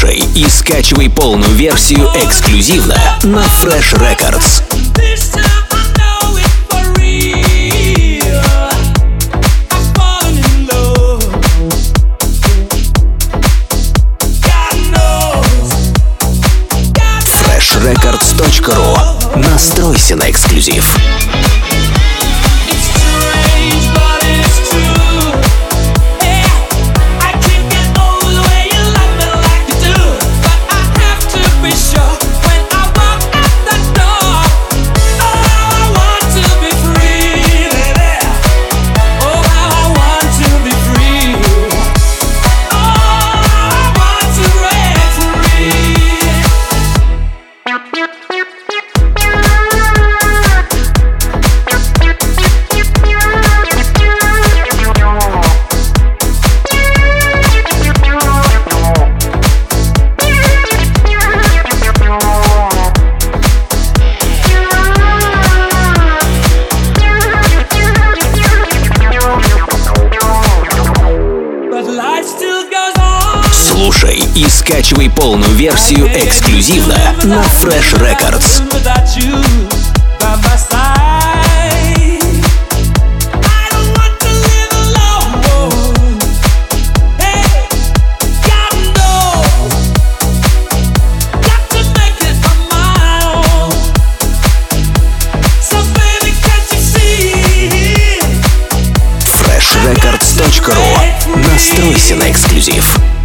слушай и скачивай полную версию эксклюзивно на Fresh Records. freshrecords.ru Настройся на эксклюзив. И скачивай полную версию эксклюзивно на Fresh Records. Records.ru Настройся на эксклюзив.